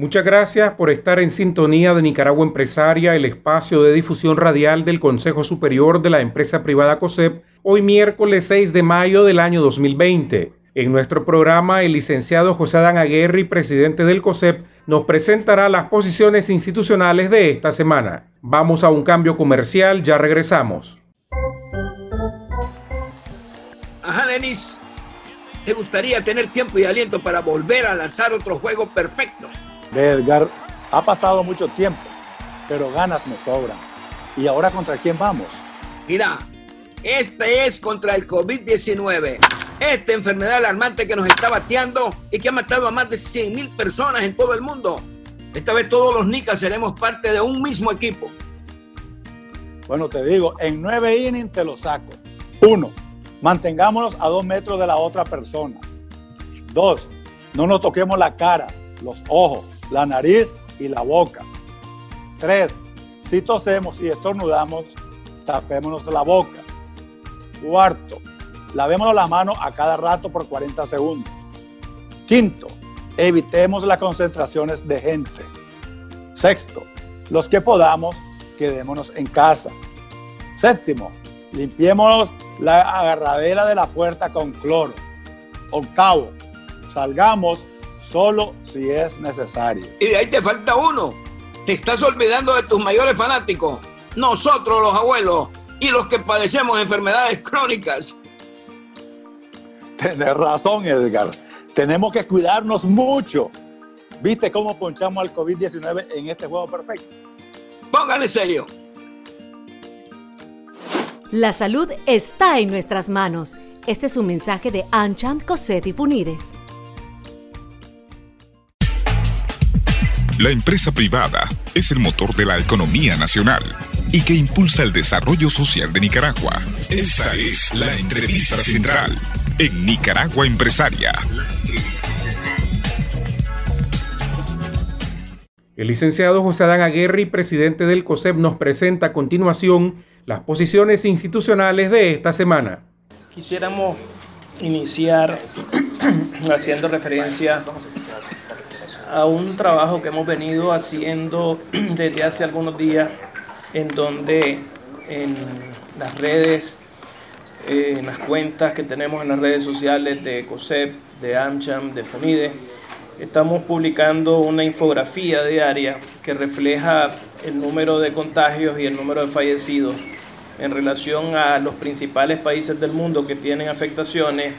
Muchas gracias por estar en sintonía de Nicaragua Empresaria, el espacio de difusión radial del Consejo Superior de la Empresa Privada COSEP, hoy miércoles 6 de mayo del año 2020. En nuestro programa, el licenciado José Adán Aguerri, presidente del COSEP, nos presentará las posiciones institucionales de esta semana. Vamos a un cambio comercial, ya regresamos. Ajá, Denis. ¿Te gustaría tener tiempo y aliento para volver a lanzar otro juego perfecto? Edgar, ha pasado mucho tiempo, pero ganas me sobran. ¿Y ahora contra quién vamos? Mira, este es contra el COVID-19. Esta enfermedad alarmante que nos está bateando y que ha matado a más de 100 mil personas en todo el mundo. Esta vez todos los nicas seremos parte de un mismo equipo. Bueno, te digo, en nueve innings te lo saco. Uno, mantengámonos a dos metros de la otra persona. Dos, no nos toquemos la cara, los ojos, la nariz y la boca. Tres, si tosemos y estornudamos, tapémonos la boca. Cuarto, lavémonos las manos a cada rato por 40 segundos. Quinto, evitemos las concentraciones de gente. Sexto, los que podamos, quedémonos en casa. Séptimo, limpiémonos la agarradera de la puerta con cloro. Octavo, salgamos solo si es necesario. Y de ahí te falta uno. Te estás olvidando de tus mayores fanáticos. Nosotros los abuelos y los que padecemos enfermedades crónicas. Tienes razón, Edgar. Tenemos que cuidarnos mucho. ¿Viste cómo ponchamos al COVID-19 en este juego perfecto? Póngale sello. La salud está en nuestras manos. Este es un mensaje de Ancham Cosette y La empresa privada es el motor de la economía nacional y que impulsa el desarrollo social de Nicaragua. Esta es la entrevista central en Nicaragua Empresaria. El licenciado José Adán Aguerri, presidente del COSEP, nos presenta a continuación las posiciones institucionales de esta semana. Quisiéramos iniciar haciendo referencia a un trabajo que hemos venido haciendo desde hace algunos días, en donde en las redes, eh, en las cuentas que tenemos en las redes sociales de COSEP, de AmCham, de FONIDE, estamos publicando una infografía diaria que refleja el número de contagios y el número de fallecidos en relación a los principales países del mundo que tienen afectaciones,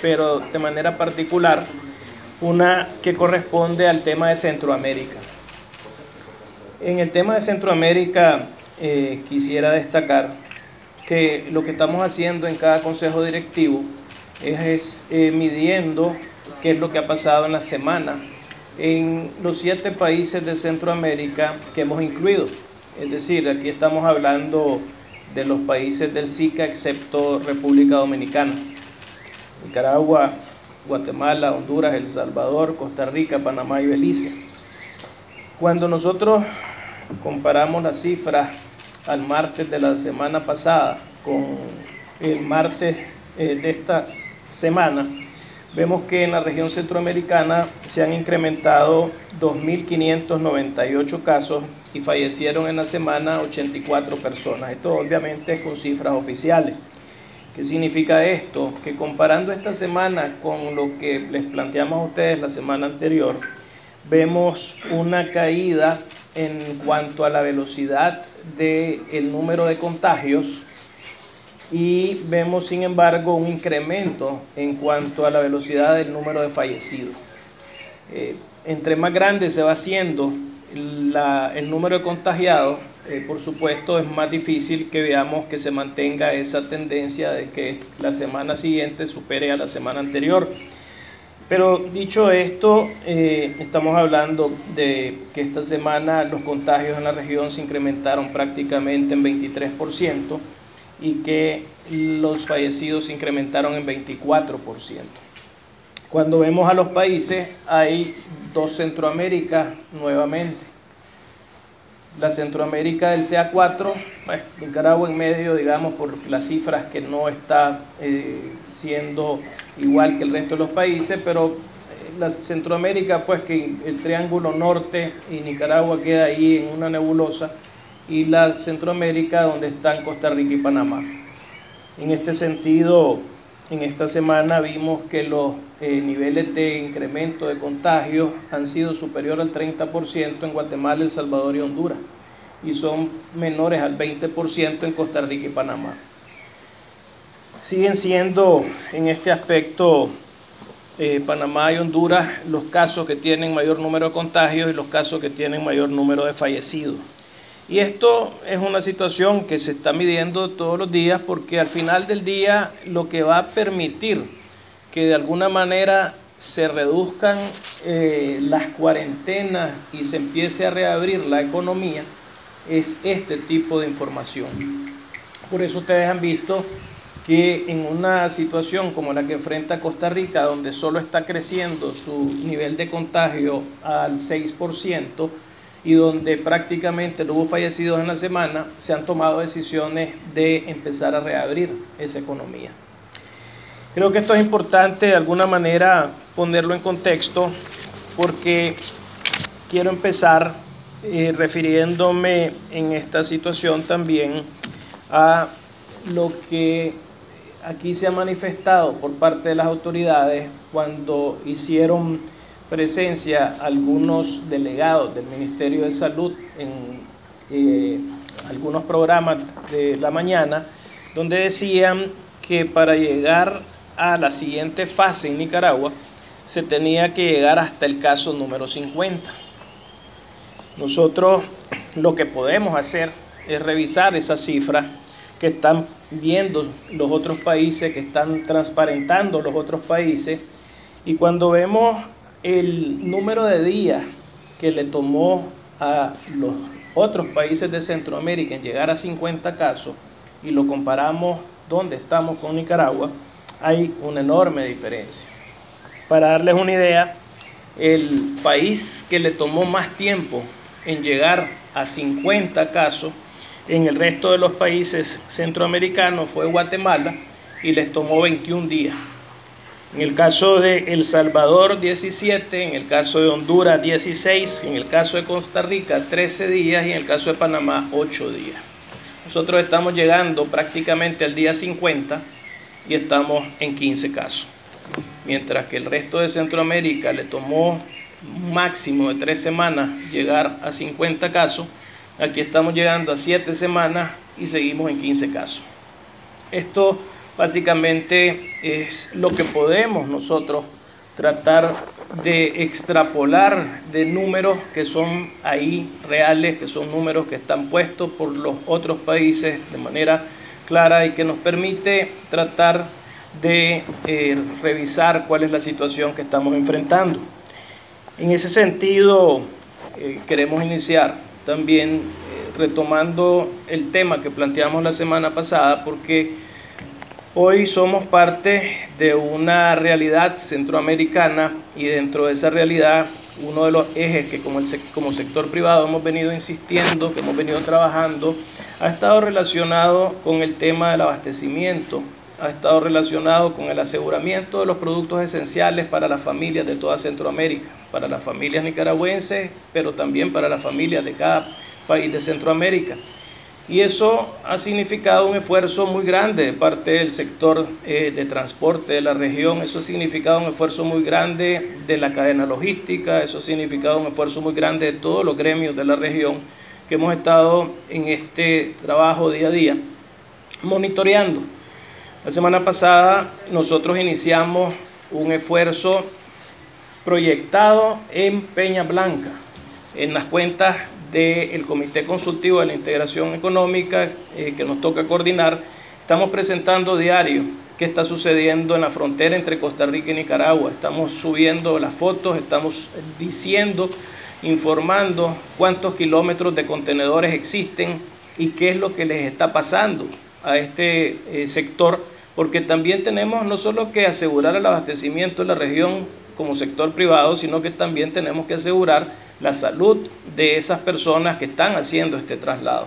pero de manera particular una que corresponde al tema de Centroamérica. En el tema de Centroamérica eh, quisiera destacar que lo que estamos haciendo en cada consejo directivo es, eh, midiendo qué es lo que ha pasado en la semana en los siete países de Centroamérica que hemos incluido. Es decir, aquí estamos hablando de los países del SICA excepto República Dominicana. Nicaragua, Guatemala, Honduras, El Salvador, Costa Rica, Panamá y Belice. Cuando nosotros comparamos las cifras al martes de la semana pasada con el martes eh, de esta semana, vemos que en la región centroamericana se han incrementado 2.598 casos y fallecieron en la semana 84 personas. Esto obviamente es con cifras oficiales. ¿Qué significa esto? Que comparando esta semana con lo que les planteamos a ustedes la semana anterior, vemos una caída en cuanto a la velocidad del número de contagios y vemos sin embargo un incremento en cuanto a la velocidad del número de fallecidos. Eh, entre más grande se va haciendo el número de contagiados, eh, por supuesto es más difícil que veamos que se mantenga esa tendencia de que la semana siguiente supere a la semana anterior. Pero dicho esto, eh, estamos hablando de que esta semana los contagios en la región se incrementaron prácticamente en 23% y que los fallecidos se incrementaron en 24%. Cuando vemos a los países, hay dos Centroamérica nuevamente. La Centroamérica del CA4, Nicaragua en medio, digamos, por las cifras que no está eh, siendo igual que el resto de los países, pero eh, la Centroamérica, pues que el Triángulo Norte y Nicaragua queda ahí en una nebulosa, y la Centroamérica donde están Costa Rica y Panamá. En este sentido, en esta semana vimos que los eh, niveles de incremento de contagios han sido superiores al 30% en Guatemala, El Salvador y Honduras y son menores al 20% en Costa Rica y Panamá. Siguen siendo en este aspecto eh, Panamá y Honduras los casos que tienen mayor número de contagios y los casos que tienen mayor número de fallecidos. Y esto es una situación que se está midiendo todos los días porque al final del día lo que va a permitir que de alguna manera se reduzcan eh, las cuarentenas y se empiece a reabrir la economía es este tipo de información. Por eso ustedes han visto que en una situación como la que enfrenta Costa Rica, donde solo está creciendo su nivel de contagio al 6%, y donde prácticamente no hubo fallecidos en la semana, se han tomado decisiones de empezar a reabrir esa economía. Creo que esto es importante de alguna manera ponerlo en contexto porque quiero empezar eh, refiriéndome en esta situación también a lo que aquí se ha manifestado por parte de las autoridades cuando hicieron presencia algunos delegados del Ministerio de Salud en eh, algunos programas de la mañana, donde decían que para llegar a la siguiente fase en Nicaragua se tenía que llegar hasta el caso número 50. Nosotros lo que podemos hacer es revisar esas cifras que están viendo los otros países, que están transparentando los otros países, y cuando vemos el número de días que le tomó a los otros países de Centroamérica en llegar a 50 casos y lo comparamos donde estamos con Nicaragua, hay una enorme diferencia. Para darles una idea, el país que le tomó más tiempo en llegar a 50 casos en el resto de los países centroamericanos fue Guatemala y les tomó 21 días. En el caso de El Salvador, 17, en el caso de Honduras, 16, en el caso de Costa Rica, 13 días y en el caso de Panamá, 8 días. Nosotros estamos llegando prácticamente al día 50 y estamos en 15 casos. Mientras que el resto de Centroamérica le tomó un máximo de 3 semanas llegar a 50 casos, aquí estamos llegando a 7 semanas y seguimos en 15 casos. Esto básicamente es lo que podemos nosotros tratar de extrapolar de números que son ahí reales, que son números que están puestos por los otros países de manera clara y que nos permite tratar de eh, revisar cuál es la situación que estamos enfrentando. En ese sentido, eh, queremos iniciar también eh, retomando el tema que planteamos la semana pasada, porque Hoy somos parte de una realidad centroamericana y dentro de esa realidad uno de los ejes que como, sector privado hemos venido insistiendo, que hemos venido trabajando, ha estado relacionado con el tema del abastecimiento, ha estado relacionado con el aseguramiento de los productos esenciales para las familias de toda Centroamérica, para las familias nicaragüenses, pero también para las familias de cada país de Centroamérica. Y eso ha significado un esfuerzo muy grande de parte del sector eh, de transporte de la región, eso ha significado un esfuerzo muy grande de la cadena logística, eso ha significado un esfuerzo muy grande de todos los gremios de la región que hemos estado en este trabajo día a día monitoreando. La semana pasada nosotros iniciamos un esfuerzo proyectado en Peña Blanca, en las cuentas del Comité Consultivo de la Integración Económica eh, que nos toca coordinar, estamos presentando diario qué está sucediendo en la frontera entre Costa Rica y Nicaragua. Estamos subiendo las fotos, estamos diciendo, informando cuántos kilómetros de contenedores existen y qué es lo que les está pasando a este eh, sector, porque también tenemos no solo que asegurar el abastecimiento de la región como sector privado, sino que también tenemos que asegurar la salud de esas personas que están haciendo este traslado.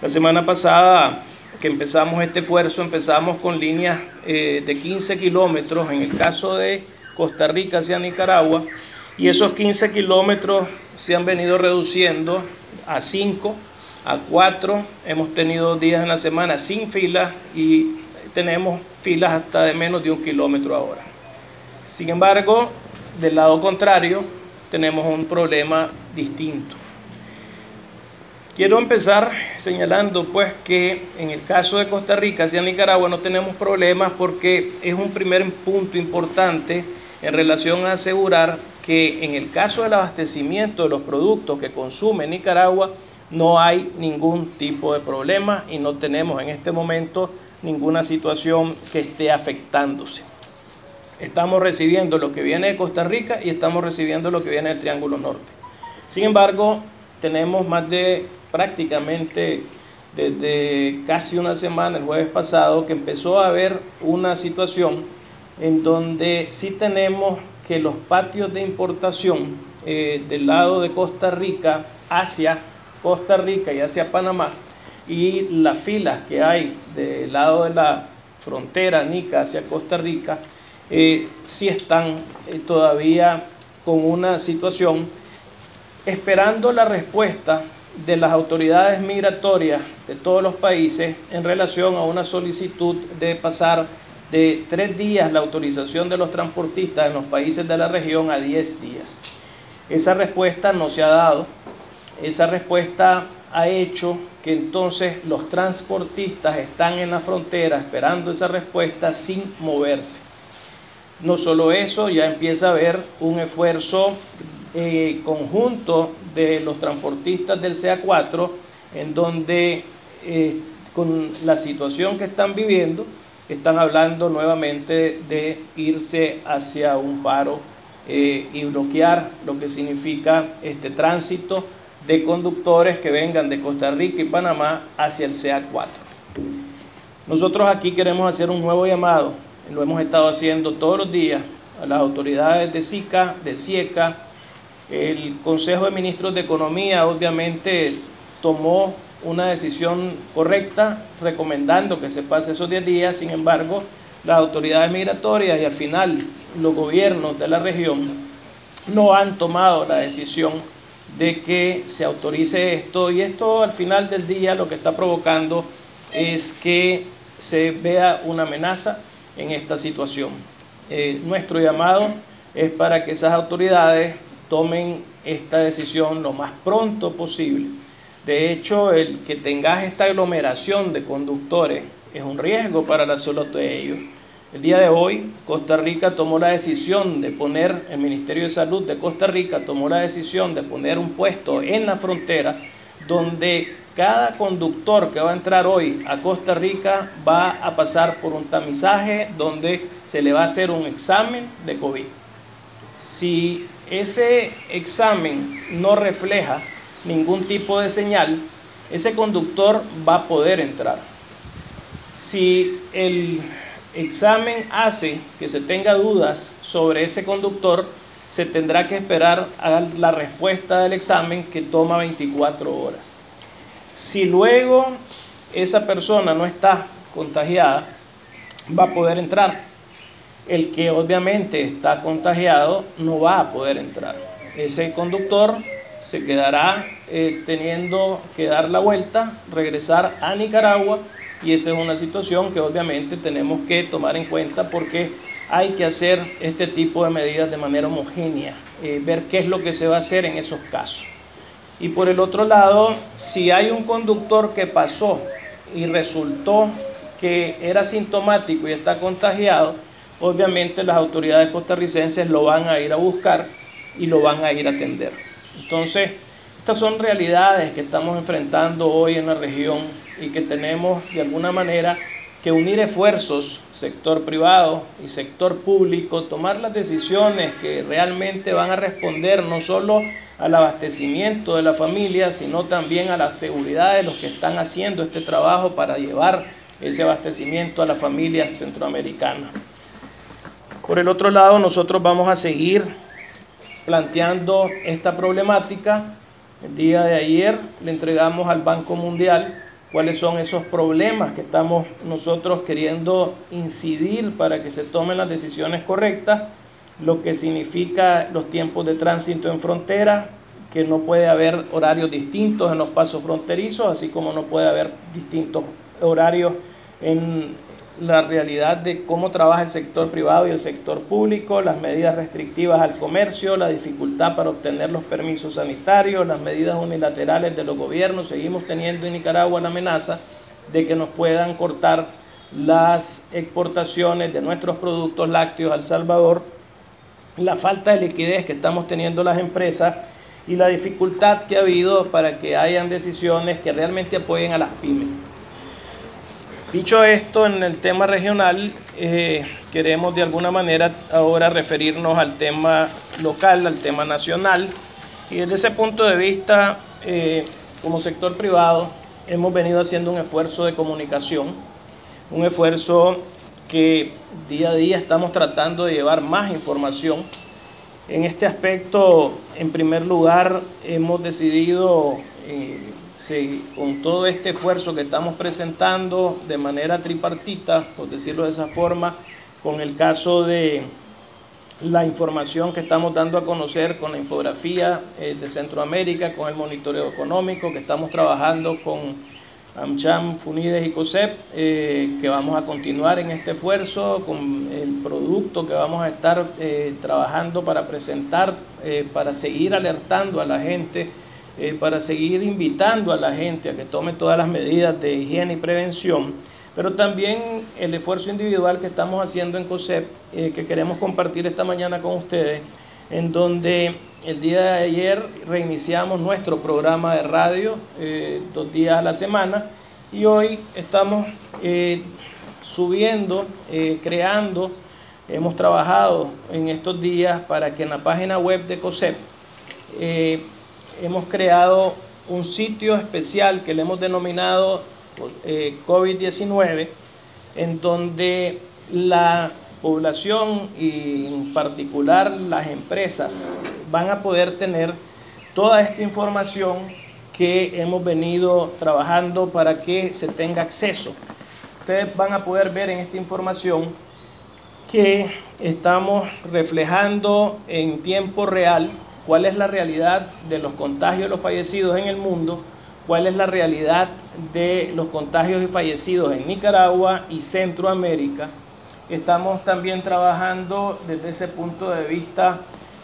La semana pasada que empezamos este esfuerzo, empezamos con líneas eh, de 15 kilómetros en el caso de Costa Rica hacia Nicaragua, y esos 15 kilómetros se han venido reduciendo a 5, a 4, hemos tenido días en la semana sin filas y tenemos filas hasta de menos de un kilómetro ahora. Sin embargo, del lado contrario, tenemos un problema distinto. Quiero empezar señalando pues que en el caso de Costa Rica hacia Nicaragua no tenemos problemas porque es un primer punto importante en relación a asegurar que en el caso del abastecimiento de los productos que consume Nicaragua no hay ningún tipo de problema y no tenemos en este momento ninguna situación que esté afectándose. Estamos recibiendo lo que viene de Costa Rica y estamos recibiendo lo que viene del Triángulo Norte. Sin embargo, tenemos más de prácticamente desde casi una semana, el jueves pasado, que empezó a haber una situación en donde sí tenemos que los patios de importación eh, del lado de Costa Rica hacia Costa Rica y hacia Panamá y las filas que hay del lado de la frontera Nica hacia Costa Rica, eh, sí están eh, todavía con una situación esperando la respuesta de las autoridades migratorias de todos los países en relación a una solicitud de pasar de tres días la autorización de los transportistas en los países de la región a diez días. Esa respuesta no se ha dado. Esa respuesta ha hecho que entonces los transportistas están en la frontera esperando esa respuesta sin moverse. No solo eso, ya empieza a haber un esfuerzo eh, conjunto de los transportistas del CA4, en donde eh, con la situación que están viviendo, están hablando nuevamente de irse hacia un paro eh, y bloquear lo que significa este tránsito de conductores que vengan de Costa Rica y Panamá hacia el CA4. Nosotros aquí queremos hacer un nuevo llamado, lo hemos estado haciendo todos los días a las autoridades de SICA, de CIECA, el Consejo de Ministros de Economía obviamente tomó una decisión correcta recomendando que se pase esos 10 días, sin embargo, las autoridades migratorias y al final los gobiernos de la región no han tomado la decisión de que se autorice esto. Y esto al final del día lo que está provocando es que se vea una amenaza en esta situación. Eh, nuestro llamado es para que esas autoridades tomen esta decisión lo más pronto posible. De hecho, el que tengas esta aglomeración de conductores es un riesgo para la salud de ellos. El día de hoy, Costa Rica tomó la decisión de poner, el Ministerio de Salud de Costa Rica tomó la decisión de poner un puesto en la frontera donde cada conductor que va a entrar hoy a Costa Rica va a pasar por un tamizaje donde se le va a hacer un examen de COVID. Si ese examen no refleja ningún tipo de señal, ese conductor va a poder entrar. Si el examen hace que se tenga dudas sobre ese conductor, se tendrá que esperar a la respuesta del examen que toma 24 horas. Si luego esa persona no está contagiada, va a poder entrar el que obviamente está contagiado no va a poder entrar. Ese conductor se quedará eh, teniendo que dar la vuelta, regresar a Nicaragua y esa es una situación que obviamente tenemos que tomar en cuenta porque hay que hacer este tipo de medidas de manera homogénea, eh, ver qué es lo que se va a hacer en esos casos. Y por el otro lado, si hay un conductor que pasó y resultó que era sintomático y está contagiado, obviamente las autoridades costarricenses lo van a ir a buscar y lo van a ir a atender. Entonces, estas son realidades que estamos enfrentando hoy en la región y que tenemos de alguna manera que unir esfuerzos, sector privado y sector público, tomar las decisiones que realmente van a responder no solo al abastecimiento de la familia, sino también a la seguridad de los que están haciendo este trabajo para llevar ese abastecimiento a las familias centroamericanas. Por el otro lado, nosotros vamos a seguir planteando esta problemática. El día de ayer le entregamos al Banco Mundial cuáles son esos problemas que estamos nosotros queriendo incidir para que se tomen las decisiones correctas, lo que significa los tiempos de tránsito en frontera, que no puede haber horarios distintos en los pasos fronterizos, así como no puede haber distintos horarios en la realidad de cómo trabaja el sector privado y el sector público, las medidas restrictivas al comercio, la dificultad para obtener los permisos sanitarios, las medidas unilaterales de los gobiernos. Seguimos teniendo en Nicaragua la amenaza de que nos puedan cortar las exportaciones de nuestros productos lácteos al Salvador, la falta de liquidez que estamos teniendo las empresas y la dificultad que ha habido para que hayan decisiones que realmente apoyen a las pymes. Dicho esto, en el tema regional, eh, queremos de alguna manera ahora referirnos al tema local, al tema nacional. Y desde ese punto de vista, eh, como sector privado, hemos venido haciendo un esfuerzo de comunicación, un esfuerzo que día a día estamos tratando de llevar más información. En este aspecto, en primer lugar, hemos decidido... Eh, con todo este esfuerzo que estamos presentando de manera tripartita, por decirlo de esa forma, con el caso de la información que estamos dando a conocer con la infografía eh, de Centroamérica, con el monitoreo económico, que estamos trabajando con AmCham, Funides y COSEP, eh, que vamos a continuar en este esfuerzo con el producto que vamos a estar eh, trabajando para presentar, para seguir alertando a la gente eh, para seguir invitando a la gente a que tome todas las medidas de higiene y prevención, pero también el esfuerzo individual que estamos haciendo en COSEP, eh, que queremos compartir esta mañana con ustedes, en donde el día de ayer reiniciamos nuestro programa de radio eh, dos días a la semana y hoy estamos subiendo, creando, hemos trabajado en estos días para que en la página web de COSEP hemos creado un sitio especial que le hemos denominado eh, COVID-19, en donde la población y en particular las empresas van a poder tener toda esta información que hemos venido trabajando para que se tenga acceso. Ustedes van a poder ver en esta información que estamos reflejando en tiempo real cuál es la realidad de los contagios y los fallecidos en el mundo, cuál es la realidad de los contagios y fallecidos en Nicaragua y Centroamérica. Estamos también trabajando desde ese punto de vista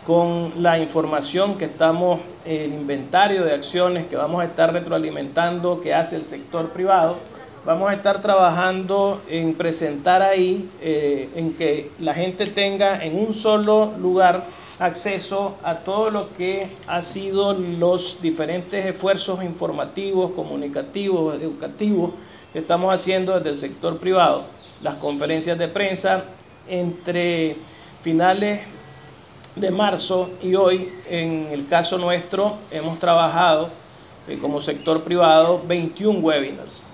con la información que estamos, el inventario de acciones que vamos a estar retroalimentando que hace el sector privado. Vamos a estar trabajando en presentar ahí, eh, en que la gente tenga en un solo lugar acceso a todo lo que ha sido los diferentes esfuerzos informativos, comunicativos, educativos que estamos haciendo desde el sector privado, las conferencias de prensa entre finales de marzo y hoy, en el caso nuestro, hemos trabajado eh, como sector privado 21 webinars.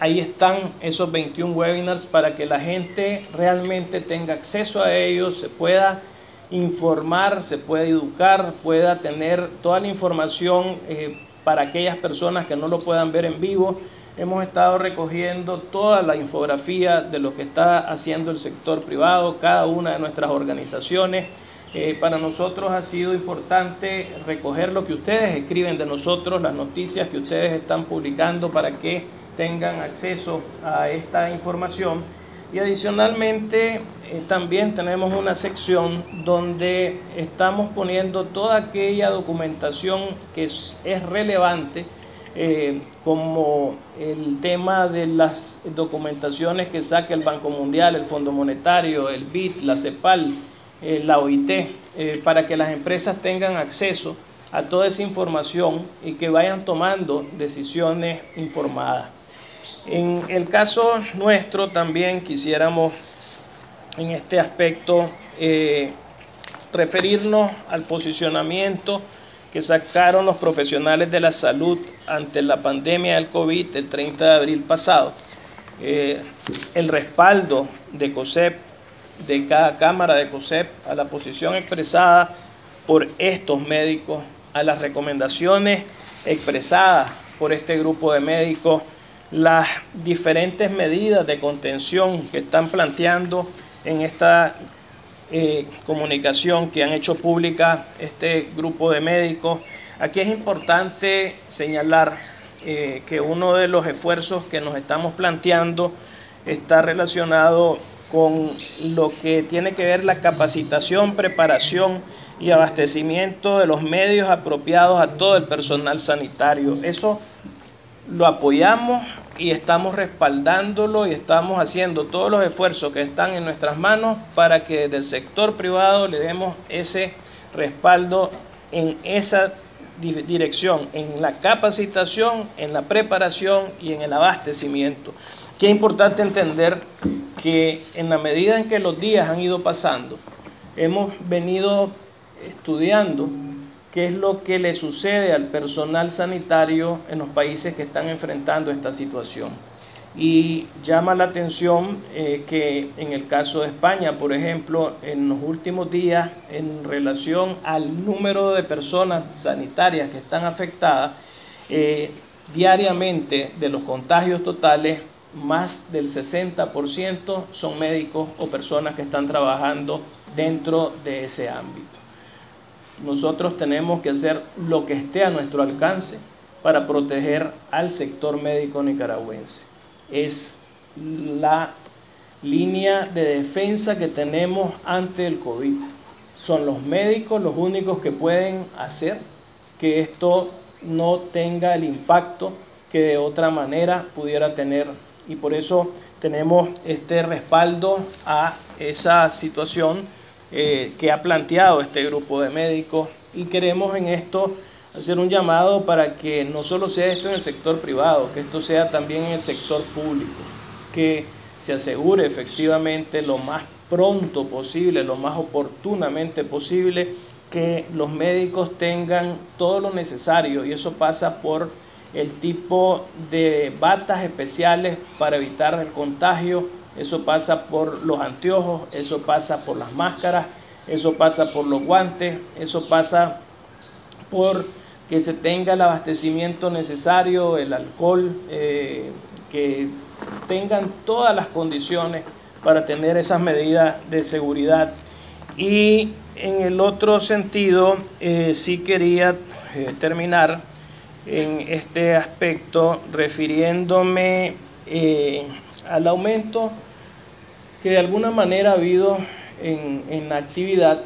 Ahí están esos 21 webinars para que la gente realmente tenga acceso a ellos, se pueda informar, se puede educar, pueda tener toda la información eh, para aquellas personas que no lo puedan ver en vivo. Hemos estado recogiendo toda la infografía de lo que está haciendo el sector privado, cada una de nuestras organizaciones. Eh, para nosotros ha sido importante recoger lo que ustedes escriben de nosotros, las noticias que ustedes están publicando para que tengan acceso a esta información y adicionalmente eh, también tenemos una sección donde estamos poniendo toda aquella documentación que es, relevante, eh, como el tema de las documentaciones que saca el Banco Mundial, el Fondo Monetario, el BID, la CEPAL, eh, la OIT, para que las empresas tengan acceso a toda esa información y que vayan tomando decisiones informadas. En el caso nuestro también quisiéramos en este aspecto eh, referirnos al posicionamiento que sacaron los profesionales de la salud ante la pandemia del COVID el 30 de abril pasado. Eh, el respaldo de COSEP, de cada cámara de COSEP, a la posición expresada por estos médicos, a las recomendaciones expresadas por este grupo de médicos, las diferentes medidas de contención que están planteando en esta eh, comunicación que han hecho pública este grupo de médicos. Aquí es importante señalar eh, que uno de los esfuerzos que nos estamos planteando está relacionado con lo que tiene que ver la capacitación, preparación y abastecimiento de los medios apropiados a todo el personal sanitario. Eso lo apoyamos y estamos respaldándolo y estamos haciendo todos los esfuerzos que están en nuestras manos para que del sector privado le demos ese respaldo en esa dirección, en la capacitación, en la preparación y en el abastecimiento. Es importante entender que en la medida en que los días han ido pasando, hemos venido estudiando qué es lo que le sucede al personal sanitario en los países que están enfrentando esta situación. Y llama la atención eh, que en el caso de España, por ejemplo, en los últimos días, en relación al número de personas sanitarias que están afectadas, eh, diariamente de los contagios totales, más del 60% son médicos o personas que están trabajando dentro de ese ámbito nosotros tenemos que hacer lo que esté a nuestro alcance para proteger al sector médico nicaragüense. Es la línea de defensa que tenemos ante el COVID. Son los médicos los únicos que pueden hacer que esto no tenga el impacto que de otra manera pudiera tener. Y por eso tenemos este respaldo a esa situación eh, que ha planteado este grupo de médicos. Y queremos en esto hacer un llamado para que no solo sea esto en el sector privado, que esto sea también en el sector público, que se asegure efectivamente lo más pronto posible, lo más oportunamente posible, que los médicos tengan todo lo necesario. Y eso pasa por el tipo de batas especiales para evitar el contagio, eso pasa por los anteojos, eso pasa por las máscaras, eso pasa por los guantes, eso pasa por que se tenga el abastecimiento necesario, el alcohol, eh, que tengan todas las condiciones para tener esas medidas de seguridad. Y en el otro sentido, eh, sí quería eh, terminar en este aspecto refiriéndome al aumento que de alguna manera ha habido en, la actividad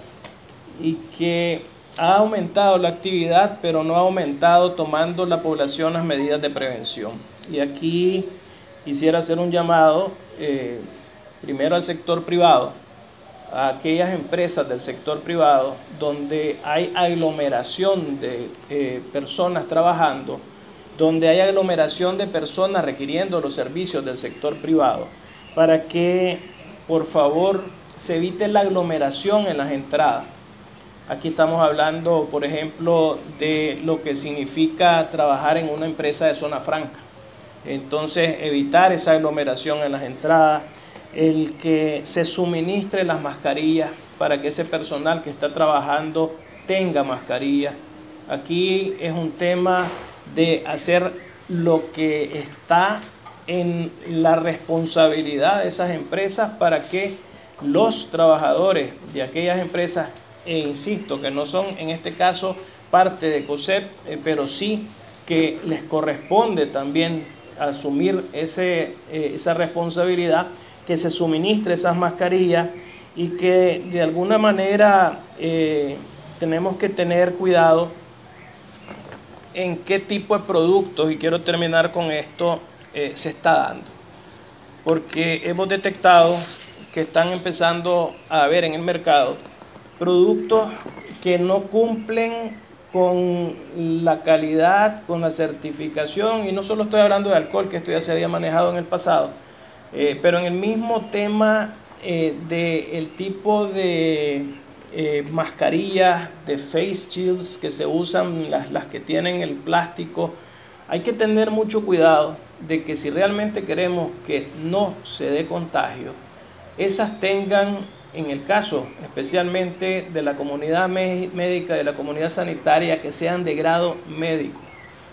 y que ha aumentado la actividad, pero no ha aumentado tomando la población las medidas de prevención. Y aquí quisiera hacer un llamado eh, primero al sector privado, a aquellas empresas del sector privado donde hay aglomeración de eh, personas trabajando, donde hay aglomeración de personas requiriendo los servicios del sector privado, para que por favor se evite la aglomeración en las entradas. Aquí estamos hablando, por ejemplo, de lo que significa trabajar en una empresa de zona franca. Entonces, evitar esa aglomeración en las entradas, el que se suministre las mascarillas para que ese personal que está trabajando tenga mascarilla. Aquí es un tema de hacer lo que está en la responsabilidad de esas empresas para que los trabajadores de aquellas empresas, e insisto, que no son en este caso parte de COSEP, eh, pero sí que les corresponde también asumir ese, eh, esa responsabilidad, que se suministre esas mascarillas y que de alguna manera eh, tenemos que tener cuidado en qué tipo de productos, y quiero terminar con esto, se está dando. Porque hemos detectado que están empezando a ver en el mercado productos que no cumplen con la calidad, con la certificación, y no solo estoy hablando de alcohol, que esto ya se había manejado en el pasado, eh, pero en el mismo tema eh, del tipo de eh, mascarillas, de face shields que se usan, las, las que tienen el plástico, hay que tener mucho cuidado de que si realmente queremos que no se dé contagio, esas tengan en el caso especialmente de la comunidad médica, de la comunidad sanitaria, que sean de grado médico.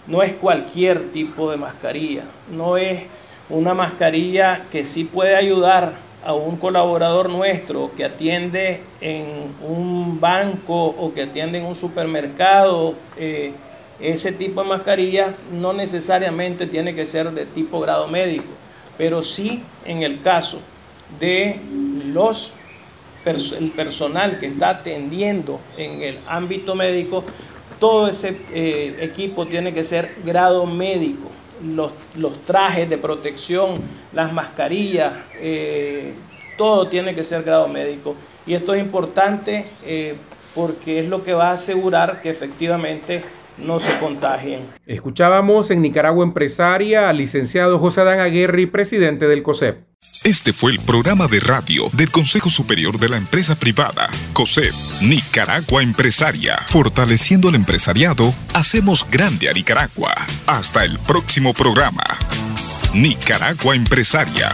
No es cualquier tipo de mascarilla, no es una mascarilla que sí puede ayudar a un colaborador nuestro que atiende en un banco o que atiende en un supermercado. Eh, ese tipo de mascarilla no necesariamente tiene que ser de tipo grado médico, pero sí en el caso de los el personal que está atendiendo en el ámbito médico, todo ese eh, equipo tiene que ser grado médico. Los, trajes de protección, las mascarillas, eh, todo tiene que ser grado médico. Y esto es importante eh, porque es lo que va a asegurar que efectivamente no se contagien. Escuchábamos en Nicaragua Empresaria al licenciado José Adán Aguirre, presidente del COSEP. Este fue el programa de radio del Consejo Superior de la Empresa Privada, COSEP, Nicaragua Empresaria. Fortaleciendo el empresariado, hacemos grande a Nicaragua. Hasta el próximo programa. Nicaragua Empresaria